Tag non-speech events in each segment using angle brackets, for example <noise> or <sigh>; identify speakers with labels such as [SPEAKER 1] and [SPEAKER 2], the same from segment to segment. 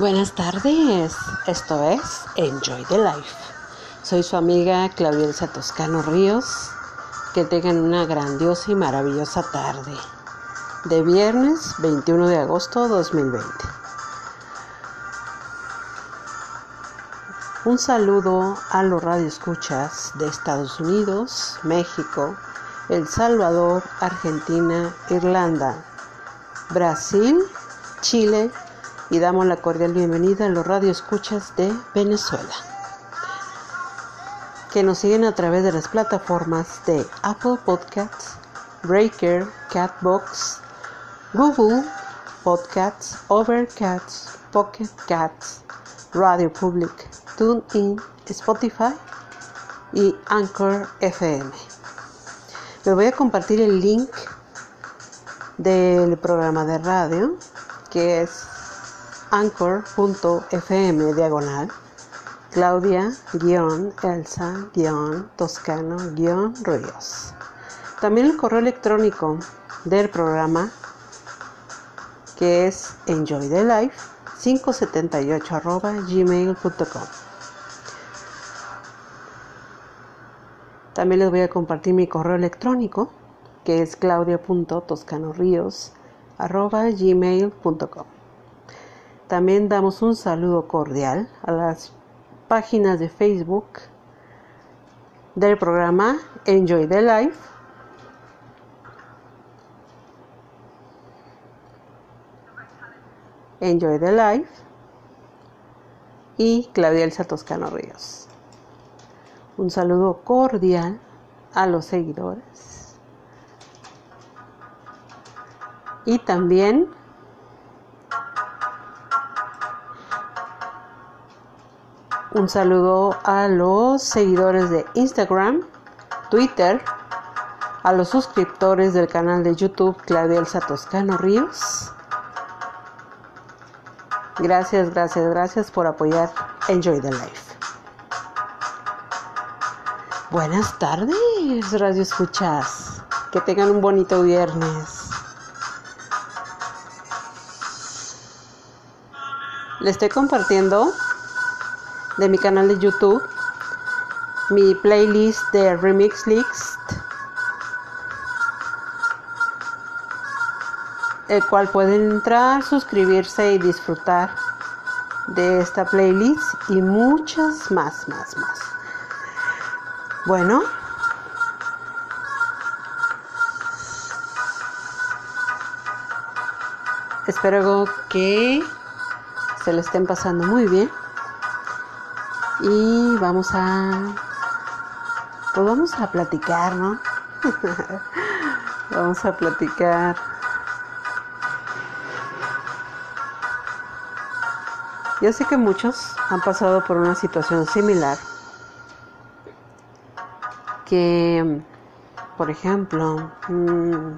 [SPEAKER 1] Buenas tardes, esto es Enjoy the Life. Soy su amiga Claudia Toscano Ríos. Que tengan una grandiosa y maravillosa tarde de viernes 21 de agosto 2020. Un saludo a los radioescuchas de Estados Unidos, México, El Salvador, Argentina, Irlanda, Brasil, Chile y damos la cordial bienvenida a los radioescuchas de Venezuela que nos siguen a través de las plataformas de Apple Podcasts, Breaker, Catbox, Google Podcasts, Overcast, Pocket Cats, Radio Public, TuneIn, Spotify y Anchor FM. Les voy a compartir el link del programa de radio que es anchor.fm diagonal Claudia-Elsa-Toscano-Ríos. También el correo electrónico del programa que es enjoythelife 578 arroba gmail.com. También les voy a compartir mi correo electrónico que es claudia.toscanoríos arroba gmail.com. También damos un saludo cordial a las páginas de Facebook del programa Enjoy the Life. Enjoy the Life. Y Claudia Elsa Toscano Ríos. Un saludo cordial a los seguidores. Y también un saludo a los seguidores de Instagram, Twitter, a los suscriptores del canal de YouTube Claudia Elsa Toscano Ríos Gracias, gracias, gracias por apoyar Enjoy the Life. Buenas tardes, Radio Escuchas. Que tengan un bonito viernes. Le estoy compartiendo de mi canal de YouTube mi playlist de Remix List el cual pueden entrar, suscribirse y disfrutar de esta playlist y muchas más, más, más. Bueno. Espero que se lo estén pasando muy bien. Y vamos a... Pues vamos a platicar, ¿no? <laughs> vamos a platicar Yo sé que muchos han pasado por una situación similar. Que, por ejemplo, mm,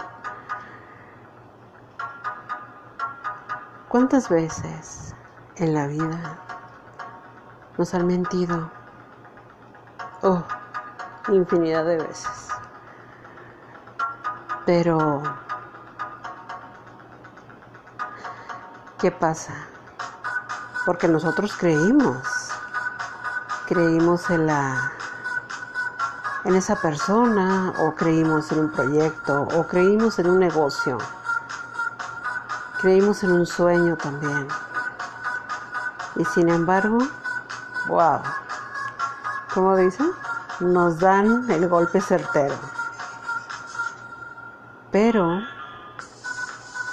[SPEAKER 1] ¿cuántas veces en la vida nos han mentido? Oh, infinidad de veces. Pero, ¿qué pasa? porque nosotros creímos, creímos en la en esa persona o creímos en un proyecto o creímos en un negocio. Creímos en un sueño también. Y sin embargo, wow. ¿Cómo dicen? Nos dan el golpe certero. Pero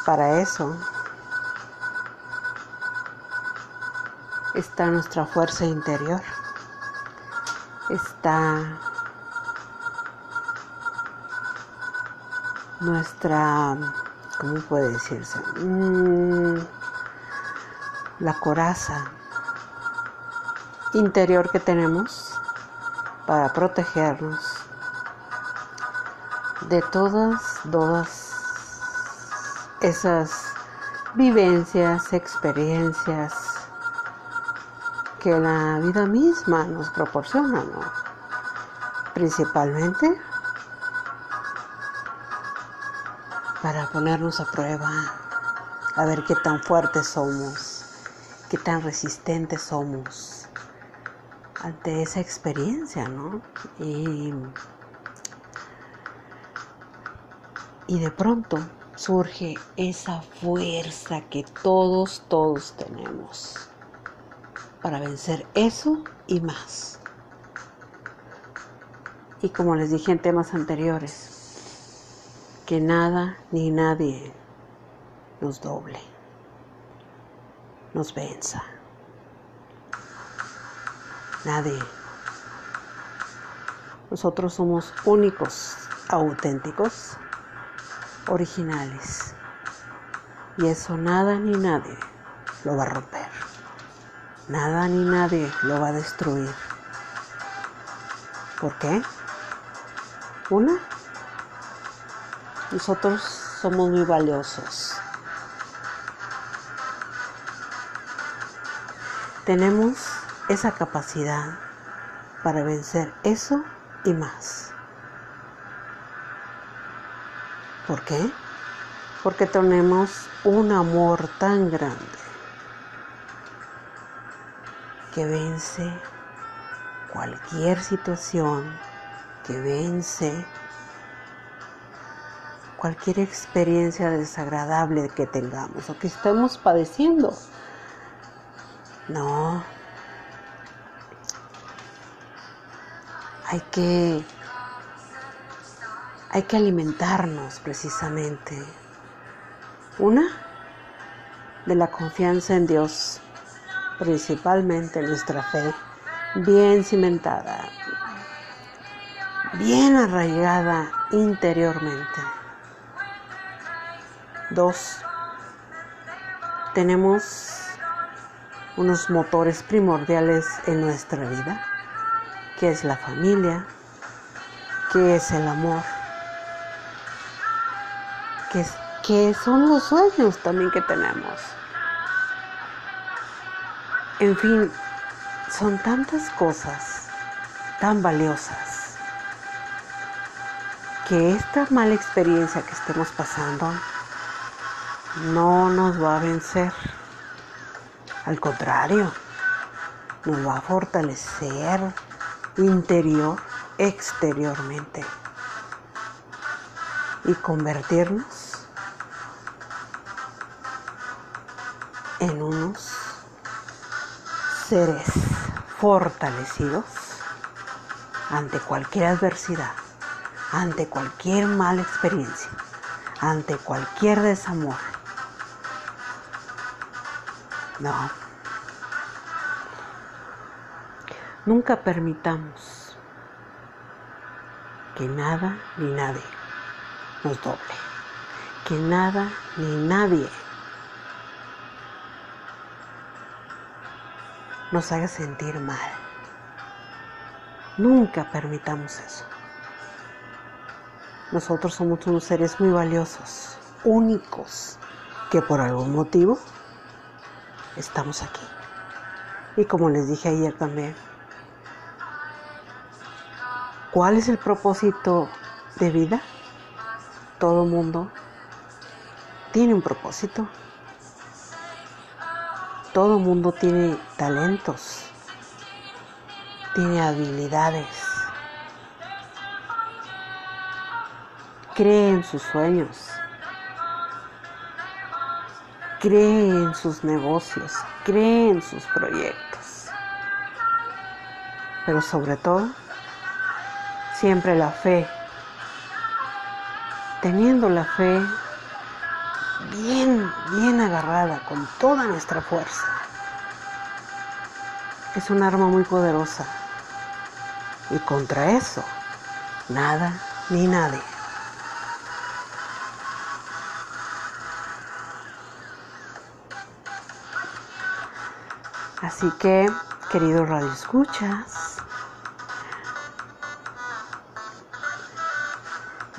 [SPEAKER 1] para eso está nuestra fuerza interior, está nuestra, ¿cómo puede decirse? Mm, la coraza interior que tenemos para protegernos de todas, todas esas vivencias, experiencias, que la vida misma nos proporciona. Principalmente para ponernos a prueba, a ver qué tan fuertes somos, qué tan resistentes somos ante esa experiencia, ¿no? Y, y de pronto surge esa fuerza que todos, todos tenemos para vencer eso y más. Y como les dije en temas anteriores, que nada ni nadie nos doble, nos venza. Nadie. Nosotros somos únicos, auténticos, originales. Y eso nada ni nadie lo va a romper. Nada ni nadie lo va a destruir. ¿Por qué? Una, nosotros somos muy valiosos. Tenemos esa capacidad para vencer eso y más. ¿Por qué? Porque tenemos un amor tan grande que vence cualquier situación, que vence cualquier experiencia desagradable que tengamos o que estemos padeciendo. No. Hay que hay que alimentarnos precisamente. Una de la confianza en Dios principalmente nuestra fe, bien cimentada, bien arraigada interiormente. Dos, tenemos unos motores primordiales en nuestra vida, que es la familia, que es el amor, que, que son los sueños también que tenemos. En fin, son tantas cosas tan valiosas que esta mala experiencia que estemos pasando no nos va a vencer. Al contrario, nos va a fortalecer interior, exteriormente y convertirnos en unos seres fortalecidos ante cualquier adversidad, ante cualquier mala experiencia, ante cualquier desamor. No. Nunca permitamos que nada ni nadie nos doble. Que nada ni nadie nos haga sentir mal. Nunca permitamos eso. Nosotros somos unos seres muy valiosos, únicos, que por algún motivo estamos aquí. Y como les dije ayer también, ¿cuál es el propósito de vida? Todo mundo tiene un propósito. Todo mundo tiene talentos, tiene habilidades, cree en sus sueños, cree en sus negocios, cree en sus proyectos. Pero sobre todo, siempre la fe, teniendo la fe bien, bien agarrada, con toda nuestra fuerza. Es un arma muy poderosa. Y contra eso, nada ni nadie. Así que, queridos radioescuchas,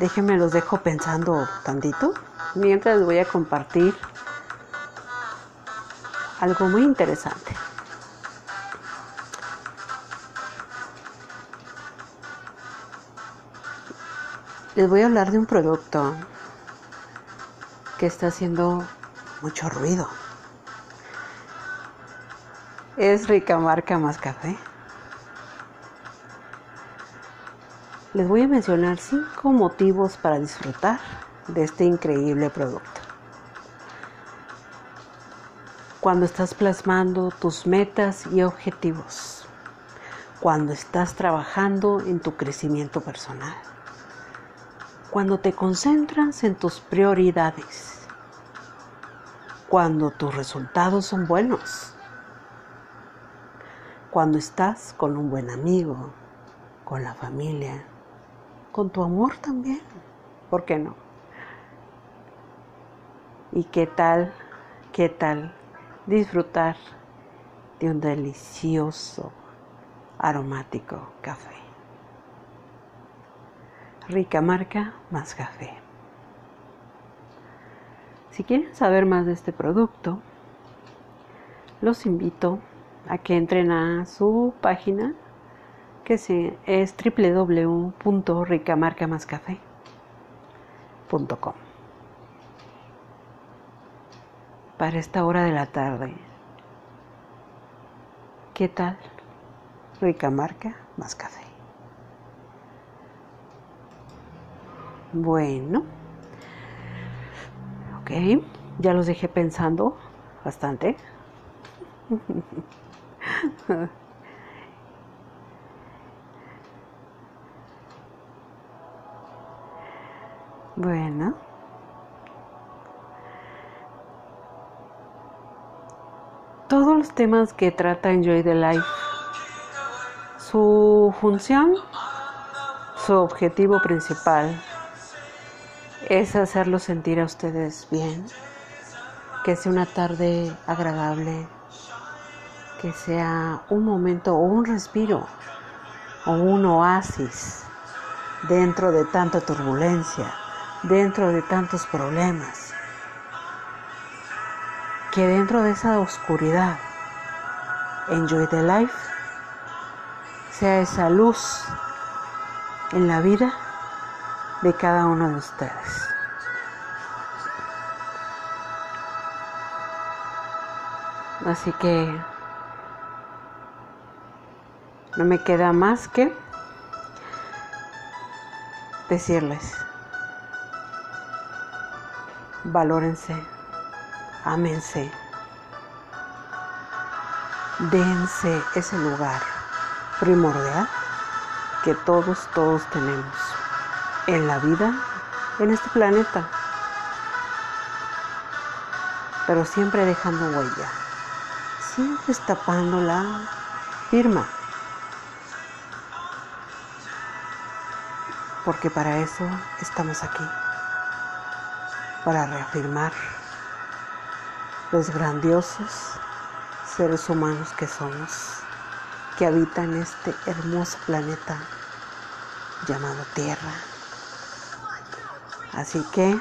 [SPEAKER 1] déjenme los dejo pensando tantito mientras les voy a compartir algo muy interesante. Les voy a hablar de un producto que está haciendo mucho ruido. Es rica marca más café. Les voy a mencionar cinco motivos para disfrutar de este increíble producto. cuando estás plasmando tus metas y objetivos, cuando estás trabajando en tu crecimiento personal, cuando te concentras en tus prioridades, cuando tus resultados son buenos, cuando estás con un buen amigo, con la familia, con tu amor también, ¿por qué no? ¿Y qué tal, qué tal disfrutar de un delicioso, aromático café. Rica marca, más café. Si quieren saber más de este producto, los invito a que entren a su página es www.ricamarcamascafé.com para esta hora de la tarde. ¿Qué tal? Rica marca, más café. Bueno, ok, ya los dejé pensando bastante. <laughs> bueno. todos los temas que trata Enjoy the Life, su función, su objetivo principal es hacerlos sentir a ustedes bien, que sea una tarde agradable, que sea un momento o un respiro o un oasis dentro de tanta turbulencia, dentro de tantos problemas que dentro de esa oscuridad, enjoy the life, sea esa luz en la vida de cada uno de ustedes. Así que no me queda más que decirles, valórense ámense, dense ese lugar primordial que todos, todos tenemos en la vida, en este planeta, pero siempre dejando huella, siempre tapando la firma, porque para eso estamos aquí, para reafirmar los grandiosos seres humanos que somos, que habitan este hermoso planeta llamado Tierra. Así que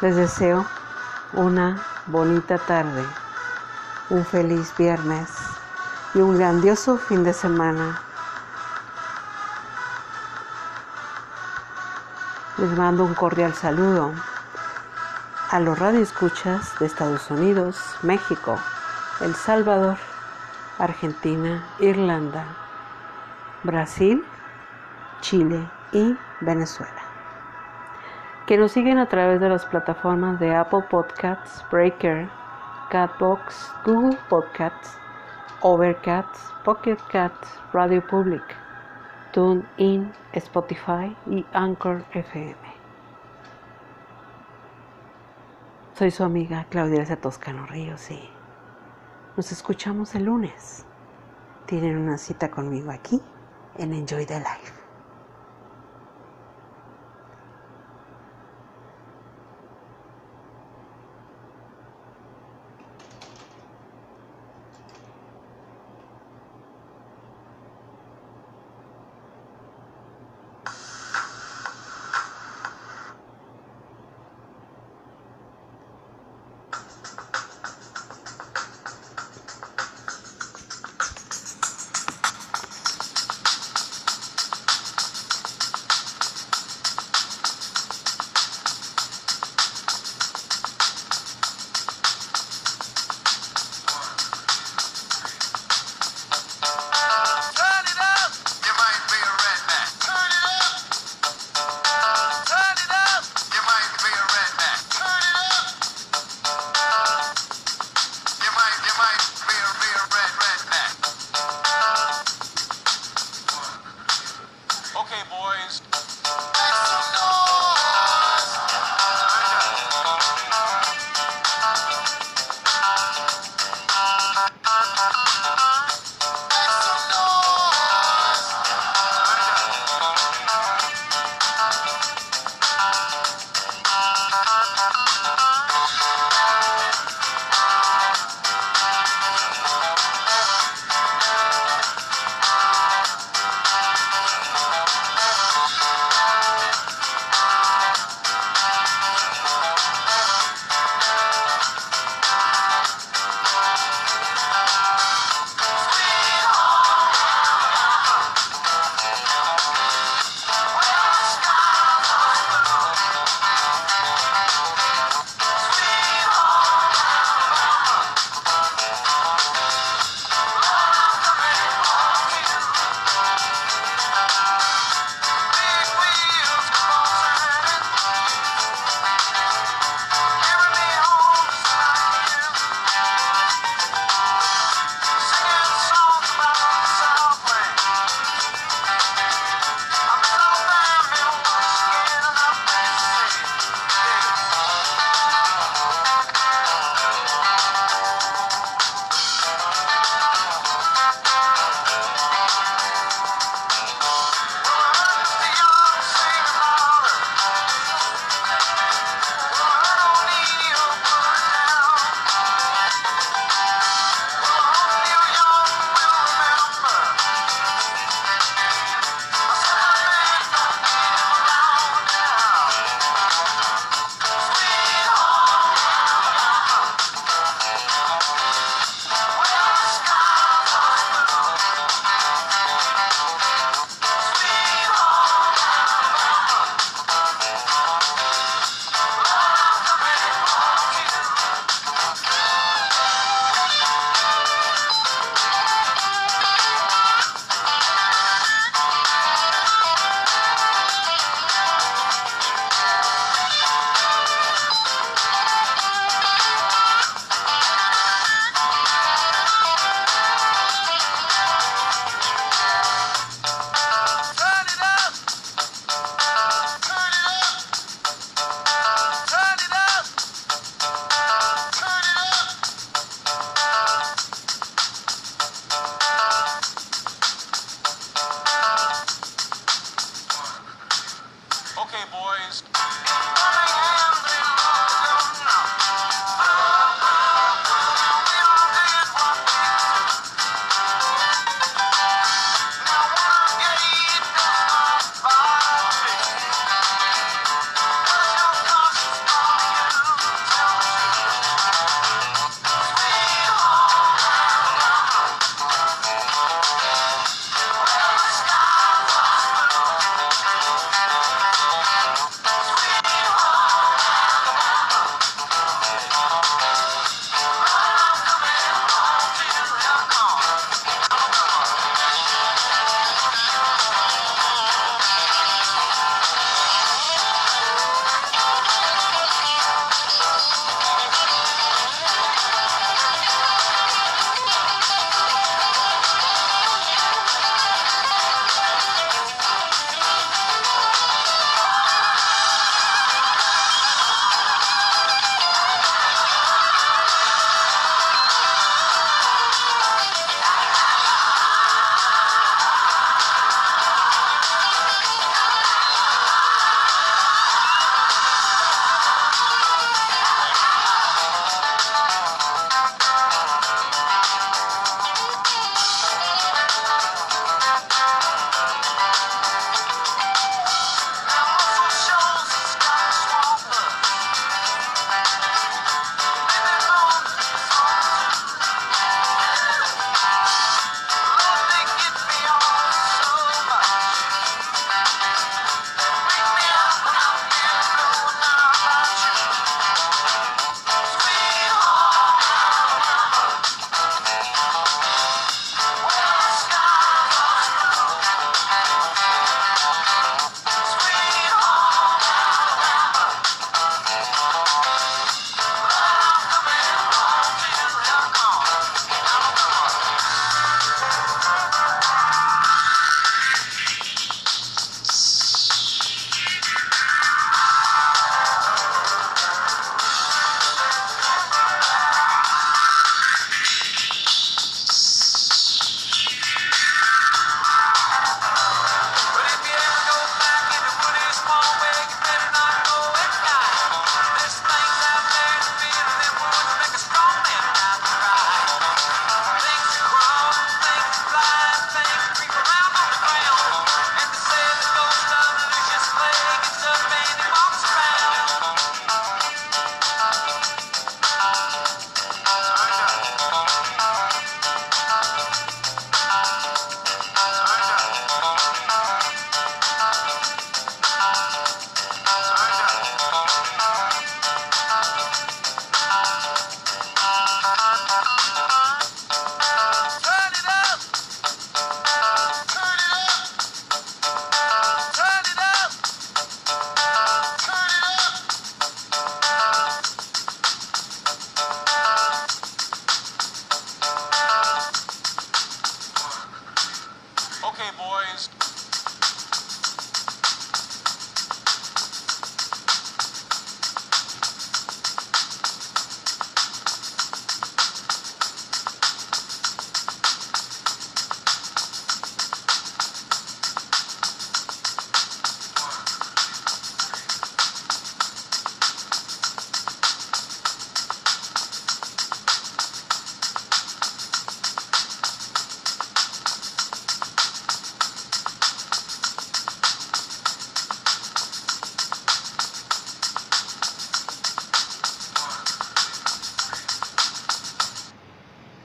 [SPEAKER 1] les deseo una bonita tarde, un feliz viernes y un grandioso fin de semana Les mando un cordial saludo a los radioescuchas de Estados Unidos, México, El Salvador, Argentina, Irlanda, Brasil, Chile y Venezuela. Que nos siguen a través de las plataformas de Apple Podcasts, Breaker, Catbox, Google Podcasts, Overcast, Pocket Cats, Radio Public. TuneIn, Spotify y Anchor FM. Soy su amiga Claudia Toscano Ríos y nos escuchamos el lunes. Tienen una cita conmigo aquí en Enjoy the Life.